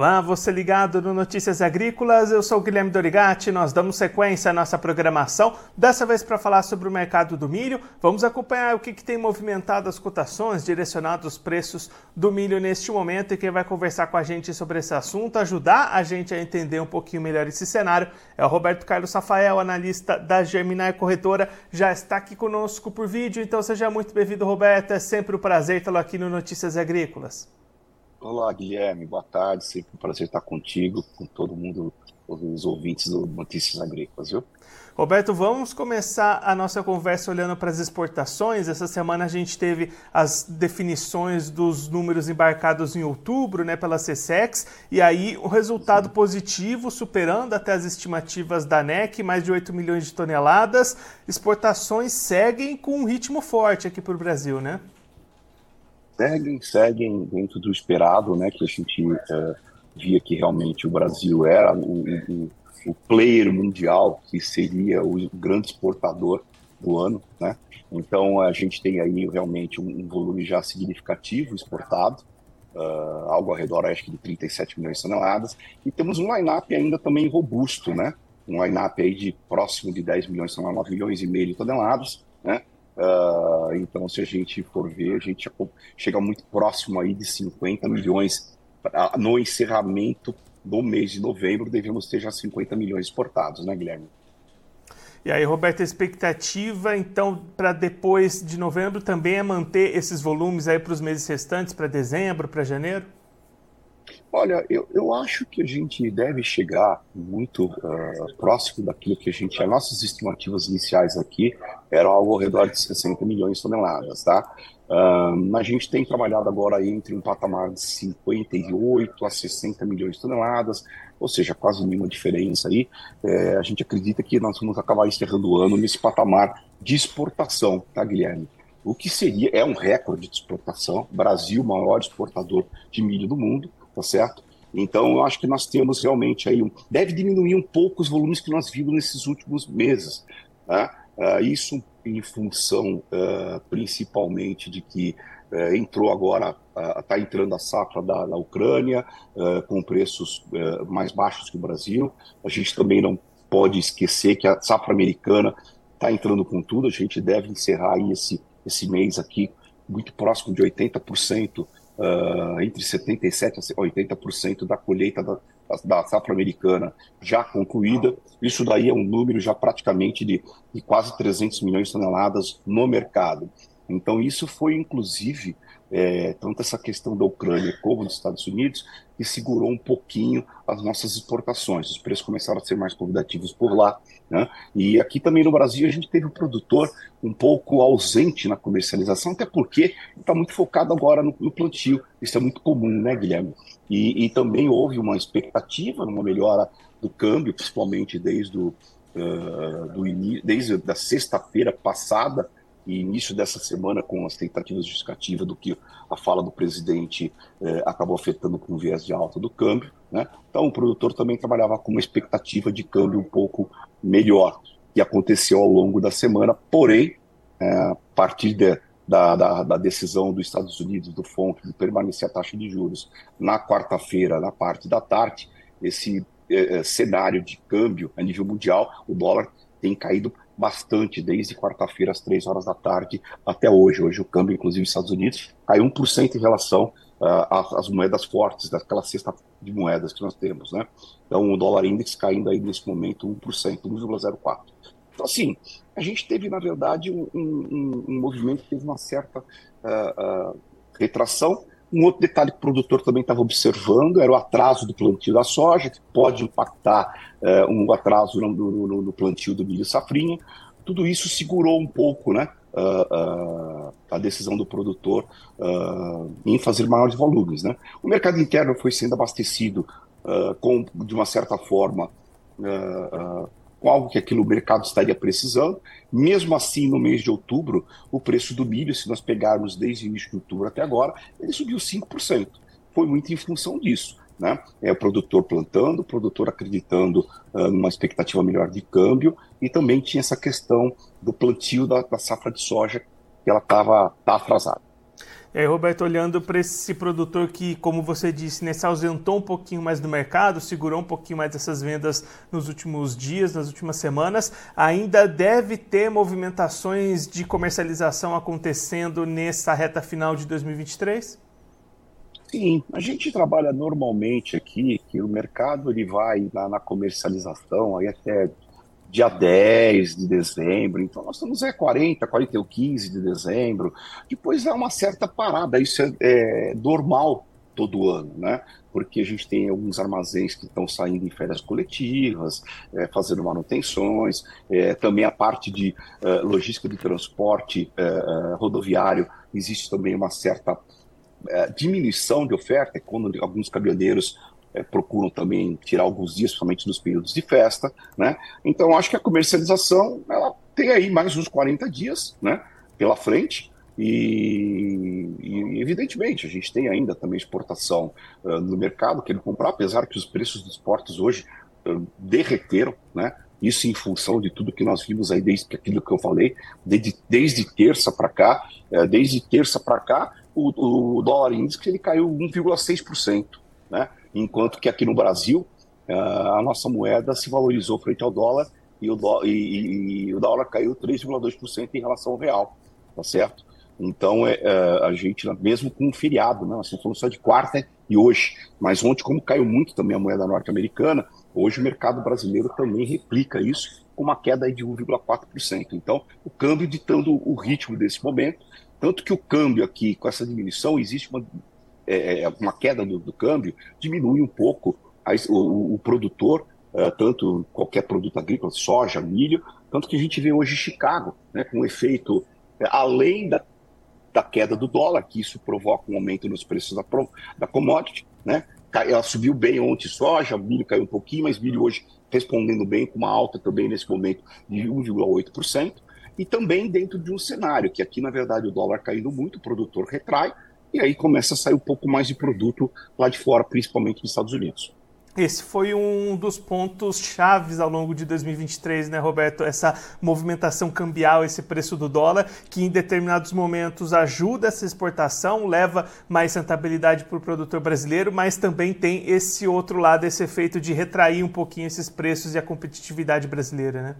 Olá, você ligado no Notícias Agrícolas, eu sou o Guilherme Dorigati, nós damos sequência à nossa programação, dessa vez para falar sobre o mercado do milho. Vamos acompanhar o que, que tem movimentado as cotações, direcionado os preços do milho neste momento e quem vai conversar com a gente sobre esse assunto, ajudar a gente a entender um pouquinho melhor esse cenário, é o Roberto Carlos Rafael, analista da Germinar Corretora, já está aqui conosco por vídeo, então seja muito bem-vindo, Roberto, é sempre um prazer tê-lo aqui no Notícias Agrícolas. Olá, Guilherme, boa tarde. Sempre um prazer estar contigo, com todo mundo, os ouvintes do Notícias Agrícolas, viu? Roberto, vamos começar a nossa conversa olhando para as exportações. Essa semana a gente teve as definições dos números embarcados em outubro né, pela CSEX, e aí o resultado Sim. positivo, superando até as estimativas da NEC, mais de 8 milhões de toneladas. Exportações seguem com um ritmo forte aqui para o Brasil, né? Seguem, seguem dentro do esperado, né, que a gente é, via que realmente o Brasil era o, o, o, player mundial, que seria o grande exportador do ano, né? Então a gente tem aí realmente um, um volume já significativo exportado, uh, algo ao redor acho que de 37 milhões de toneladas, e temos um line-up ainda também robusto, né? Um line-up aí de próximo de 10 milhões, são 9 milhões e meio de toneladas, né? Uh, então, se a gente for ver, a gente chega muito próximo aí de 50 milhões no encerramento do mês de novembro, devemos ter já 50 milhões exportados, né, Guilherme? E aí, Roberto, a expectativa, então, para depois de novembro também é manter esses volumes aí para os meses restantes, para dezembro, para janeiro? Olha, eu, eu acho que a gente deve chegar muito uh, próximo daquilo que a gente. As nossas estimativas iniciais aqui eram algo ao redor de 60 milhões de toneladas, tá? Uh, a gente tem trabalhado agora entre um patamar de 58 a 60 milhões de toneladas, ou seja, quase nenhuma diferença aí. É, a gente acredita que nós vamos acabar encerrando o ano nesse patamar de exportação, tá, Guilherme? O que seria, é um recorde de exportação. Brasil, maior exportador de milho do mundo tá certo? Então, eu acho que nós temos realmente aí, um, deve diminuir um pouco os volumes que nós vimos nesses últimos meses. Tá? Uh, isso em função uh, principalmente de que uh, entrou agora, está entrando a safra da, da Ucrânia, com preços mais baixos que o Brasil. A gente também não pode esquecer que a safra americana está entrando com tudo, a gente deve encerrar esse, esse mês aqui muito próximo de 80% uh, entre 77% a 80% da colheita da, da safra americana já concluída. Isso daí é um número já praticamente de, de quase 300 milhões de toneladas no mercado. Então, isso foi, inclusive, é, tanto essa questão da Ucrânia como dos Estados Unidos, que segurou um pouquinho as nossas exportações. Os preços começaram a ser mais convidativos por lá. Né? E aqui também no Brasil a gente teve o produtor um pouco ausente na comercialização, até porque está muito focado agora no, no, plantio. Isso é muito comum, né, Guilherme? E, e também houve uma expectativa, uma melhora do câmbio, principalmente desde, uh, do, desde a sexta-feira passada, e início dessa semana, com as tentativas justificativas do que a fala do presidente eh, acabou afetando com o viés de alta do câmbio. Né? Então, o produtor também trabalhava com uma expectativa de câmbio um pouco melhor, que aconteceu ao longo da semana, porém, eh, a partir de, da, da, da, decisão dos Estados Unidos, do FONC, de permanecer a taxa de juros na quarta-feira, na parte da tarde, esse eh, cenário de câmbio a nível mundial, o dólar tem caído bastante desde quarta-feira às três horas da tarde até hoje. Hoje o câmbio, inclusive nos Estados Unidos, caiu 1% em relação uh, às moedas fortes, daquela cesta de moedas que nós temos. Né? Então o dólar index caindo aí nesse momento 1%, 1,04%. Então, assim, a gente teve, na verdade, um, um, um movimento que teve uma certa uh, uh, retração. Um outro detalhe que o produtor também estava observando era o atraso do plantio da soja, que pode impactar uh, um atraso no, no, no, plantio do milho safrinha. Tudo isso segurou um pouco né, a decisão do produtor em fazer maiores volumes. Né? O mercado interno foi sendo abastecido com, de uma certa forma, algo que aquilo o mercado estaria precisando. Mesmo assim, no mês de outubro, o preço do milho, se nós pegarmos desde o início de outubro até agora, ele subiu 5%. Foi muito em função disso. Né? É o produtor plantando, o produtor acreditando uh, numa expectativa melhor de câmbio, e também tinha essa questão do plantio da, da safra de soja, que ela estava tá atrasada. É, Roberto, olhando para esse produtor que, como você disse, né, se ausentou um pouquinho mais do mercado, segurou um pouquinho mais essas vendas nos últimos dias, nas últimas semanas, ainda deve ter movimentações de comercialização acontecendo nessa reta final de 2023? Sim, a gente trabalha normalmente aqui que o mercado ele vai na, na comercialização aí até dia 10 de dezembro, então nós estamos é 40, 41, 15 de dezembro, depois é uma certa parada, isso é, é normal todo ano, né? Porque a gente tem alguns armazéns que estão saindo em férias coletivas, é, fazendo manutenções, é, também a parte de é, logística de transporte é, é, rodoviário, existe também uma certa diminuição de oferta, quando alguns caminhoneiros é, procuram também tirar alguns dias, principalmente nos períodos de festa, né? Então acho que a comercialização ela tem aí mais uns 40 dias, né, pela frente. E, e evidentemente a gente tem ainda também exportação uh, no mercado querendo comprar, apesar que os preços dos portos hoje uh, derreteram, né? Isso em função de tudo que nós vimos aí desde aquilo que eu falei, desde, desde terça para cá, uh, desde terça para cá, o, o dólar índice ele caiu 1,6%, né? Enquanto que aqui no Brasil ah, a nossa moeda se valorizou frente ao dólar e o, dó, e, e o dólar caiu 3,2% em relação ao real, tá certo? Então, é, é, a gente, mesmo com um feriado, né, nós estamos só de quarta e hoje, mas ontem, como caiu muito também a moeda norte-americana, hoje o mercado brasileiro também replica isso com uma queda de 1,4%. Então, o câmbio ditando o ritmo desse momento, tanto que o câmbio aqui, com essa diminuição, existe uma é, é, uma queda do, do, câmbio, diminui um pouco a, o, o, produtor, é, tanto qualquer produto agrícola, soja, milho, tanto que a gente vê hoje Chicago, né, com efeito é, além da, da queda do dólar, que isso provoca um aumento nos preços da, da commodity, né? Ela subiu bem ontem soja, milho caiu um pouquinho, mas milho hoje respondendo bem, com uma alta também nesse momento de 1,8%, e também dentro de um cenário que aqui, na verdade, o dólar caindo muito, o produtor retrai, e aí começa a sair um pouco mais de produto lá de fora, principalmente nos Estados Unidos. Esse foi um dos pontos chaves ao longo de 2023, né, Roberto? Essa movimentação cambial, esse preço do dólar, que em determinados momentos ajuda essa exportação, leva mais rentabilidade para o produtor brasileiro, mas também tem esse outro lado, esse efeito de retrair um pouquinho esses preços e a competitividade brasileira, né?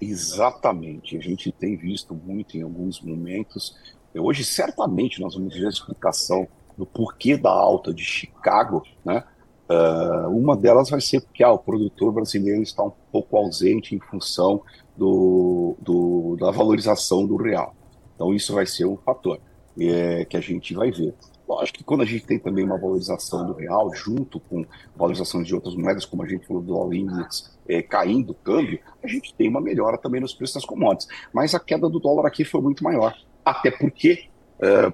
Exatamente. A gente tem visto muito em alguns momentos Hoje, certamente, nós vamos ver a explicação do porquê da alta de Chicago, né? Uh, uma delas vai ser porque ah, o produtor brasileiro está um pouco ausente em função do, do, da valorização do real. Então, isso vai ser um fator é, que a gente vai ver. Lógico que quando a gente tem também uma valorização do real, junto com valorizações de outras moedas, como a gente falou do dólar index é, caindo o câmbio, a gente tem uma melhora também nos preços das commodities. Mas a queda do dólar aqui foi muito maior até porque uh,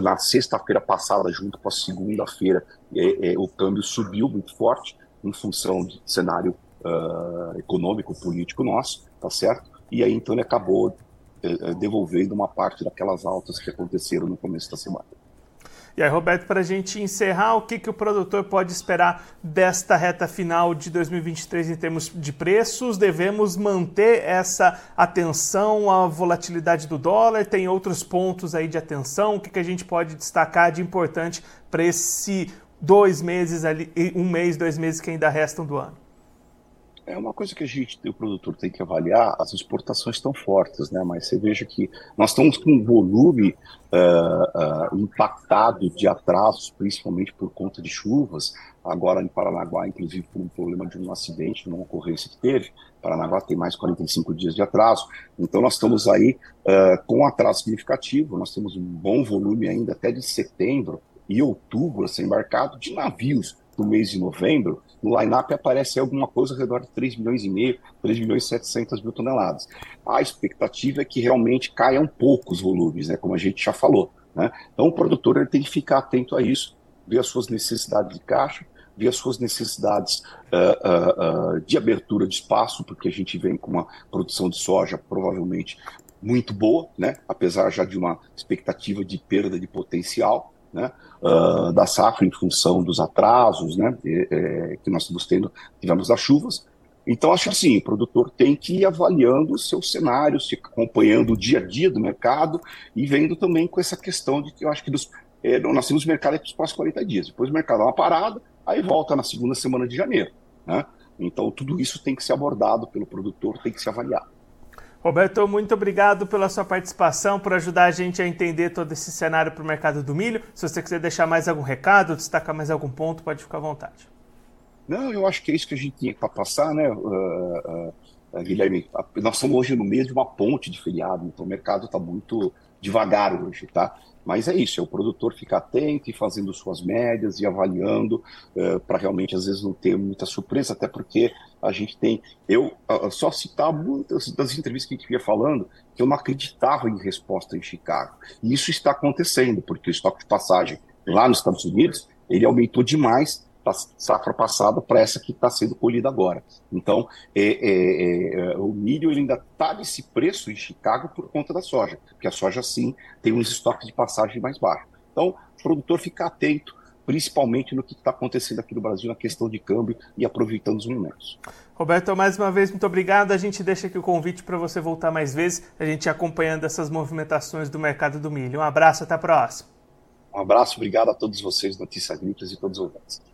na sexta-feira passada, junto com a segunda-feira, é, é, o câmbio subiu muito forte em função do cenário uh, econômico, político nosso, tá certo? E aí então ele acabou uh, devolvendo uma parte daquelas altas que aconteceram no começo da semana. E aí, Roberto, para a gente encerrar, o que, que o produtor pode esperar desta reta final de 2023 em termos de preços? Devemos manter essa atenção à volatilidade do dólar? Tem outros pontos aí de atenção? O que, que a gente pode destacar de importante para esse dois meses ali, um mês, dois meses que ainda restam do ano? É uma coisa que a gente, o produtor, tem que avaliar. As exportações estão fortes, né? Mas você veja que nós estamos com um volume uh, uh, impactado de atrasos, principalmente por conta de chuvas. Agora em Paranaguá, inclusive por um problema de um acidente, uma ocorrência que teve. Paranaguá tem mais 45 dias de atraso. Então nós estamos aí uh, com atraso significativo. Nós temos um bom volume ainda até de setembro e outubro a ser embarcado de navios no mês de novembro, no line-up aparece alguma coisa ao redor de 3 milhões e meio, 3 milhões e 700 mil toneladas. A expectativa é que realmente caiam poucos volumes, né, como a gente já falou. Né? Então o produtor ele tem que ficar atento a isso, ver as suas necessidades de caixa, ver as suas necessidades uh, uh, uh, de abertura de espaço, porque a gente vem com uma produção de soja provavelmente muito boa, né? apesar já de uma expectativa de perda de potencial né, uh, da safra em função dos atrasos né, é, que nós estamos tendo, tivemos das chuvas. Então, acho assim, o produtor tem que ir avaliando o seu cenário, se acompanhando o dia a dia do mercado e vendo também com essa questão de que eu acho que dos, é, nós temos mercado para os próximos 40 dias. Depois o mercado dá uma parada, aí volta na segunda semana de janeiro. Né? Então, tudo isso tem que ser abordado pelo produtor, tem que ser avaliado. Roberto, muito obrigado pela sua participação, por ajudar a gente a entender todo esse cenário para o mercado do milho. Se você quiser deixar mais algum recado, destacar mais algum ponto, pode ficar à vontade. Não, eu acho que é isso que a gente tinha para passar, né, uh, uh, Guilherme? Nós estamos hoje no meio de uma ponte de feriado, então o mercado está muito devagar hoje, tá? Mas é isso, é o produtor ficar atento e fazendo suas médias e avaliando uh, para realmente às vezes não ter muita surpresa, até porque a gente tem. Eu uh, só citar muitas das entrevistas que a gente ia falando que eu não acreditava em resposta em Chicago. E isso está acontecendo, porque o estoque de passagem lá nos Estados Unidos ele aumentou demais safra passada para essa que está sendo colhida agora. Então, é, é, é, o milho ele ainda está nesse preço em Chicago por conta da soja, porque a soja sim tem uns estoques de passagem mais baixos. Então, o produtor fica atento, principalmente no que está acontecendo aqui no Brasil na questão de câmbio e aproveitando os momentos. Roberto, mais uma vez, muito obrigado. A gente deixa aqui o convite para você voltar mais vezes, a gente acompanhando essas movimentações do mercado do milho. Um abraço, até a próxima. Um abraço, obrigado a todos vocês, Notícias Agrícolas e todos os ouvintes.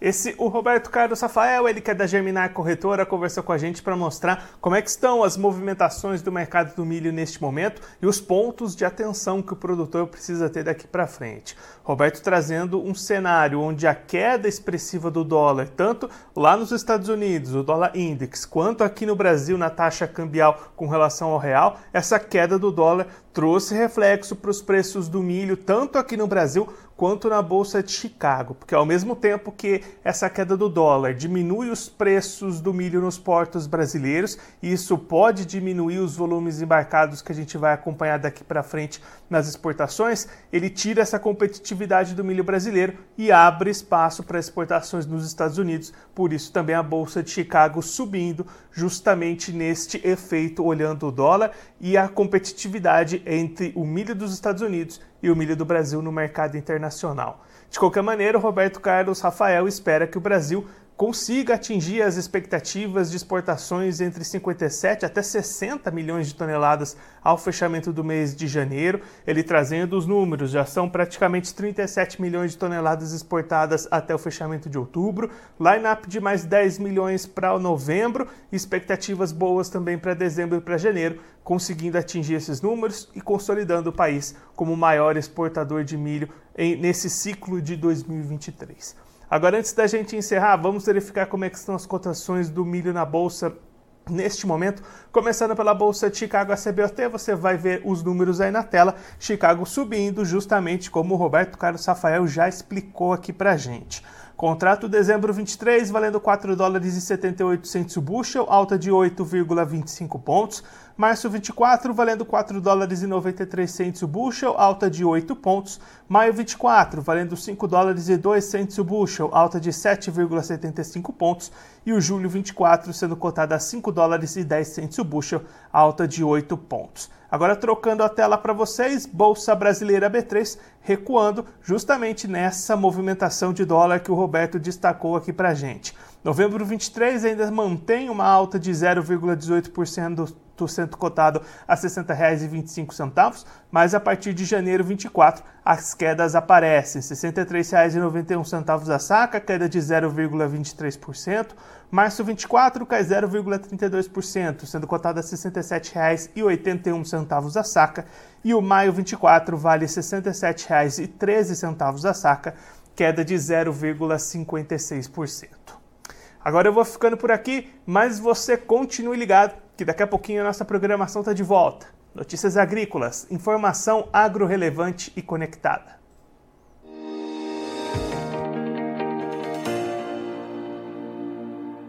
Esse, o Roberto Carlos Rafael, ele que é da Germinar Corretora, conversou com a gente para mostrar como é que estão as movimentações do mercado do milho neste momento e os pontos de atenção que o produtor precisa ter daqui para frente. Roberto trazendo um cenário onde a queda expressiva do dólar, tanto lá nos Estados Unidos, o dólar index, quanto aqui no Brasil na taxa cambial com relação ao real, essa queda do dólar trouxe reflexo para os preços do milho, tanto aqui no Brasil quanto na Bolsa de Chicago, porque ao mesmo tempo que essa queda do dólar diminui os preços do milho nos portos brasileiros, e isso pode diminuir os volumes embarcados que a gente vai acompanhar daqui para frente nas exportações, ele tira essa competitividade do milho brasileiro e abre espaço para exportações nos Estados Unidos, por isso também a Bolsa de Chicago subindo justamente neste efeito olhando o dólar e a competitividade entre o milho dos Estados Unidos e o milho do Brasil no mercado internacional. De qualquer maneira, o Roberto Carlos Rafael espera que o Brasil consiga atingir as expectativas de exportações entre 57 até 60 milhões de toneladas ao fechamento do mês de janeiro. Ele trazendo os números, já são praticamente 37 milhões de toneladas exportadas até o fechamento de outubro, line-up de mais 10 milhões para novembro, expectativas boas também para dezembro e para janeiro, conseguindo atingir esses números e consolidando o país como o maior exportador de milho nesse ciclo de 2023. Agora, antes da gente encerrar, vamos verificar como é estão as cotações do milho na bolsa neste momento. Começando pela bolsa de Chicago, CBOT, você vai ver os números aí na tela. Chicago subindo, justamente como o Roberto Carlos Rafael já explicou aqui pra gente. Contrato dezembro 23, valendo 4 dólares e 78 centos o bushel, alta de 8,25 pontos. Março 24, valendo 4 dólares e 93 centos o bushel, alta de 8 pontos. Maio 24, valendo 5 dólares e 2 centos o bushel, alta de 7,75 pontos. E o julho 24, sendo cotado a 5 dólares e 10 centos o bushel, alta de 8 pontos. Agora trocando a tela para vocês, Bolsa Brasileira B3 recuando justamente nessa movimentação de dólar que o Roberto destacou aqui para gente. Novembro 23 ainda mantém uma alta de 0,18% do centro cotado a R$ 60,25, mas a partir de janeiro 24 as quedas aparecem. R$ 63,91 a saca, queda de 0,23%. Março 24 cai 0,32%, sendo cotado a R$ 67,81 a saca. E o maio 24 vale R$ 67,13 a saca, queda de 0,56%. Agora eu vou ficando por aqui, mas você continue ligado, que daqui a pouquinho a nossa programação está de volta. Notícias agrícolas, informação agro-relevante e conectada.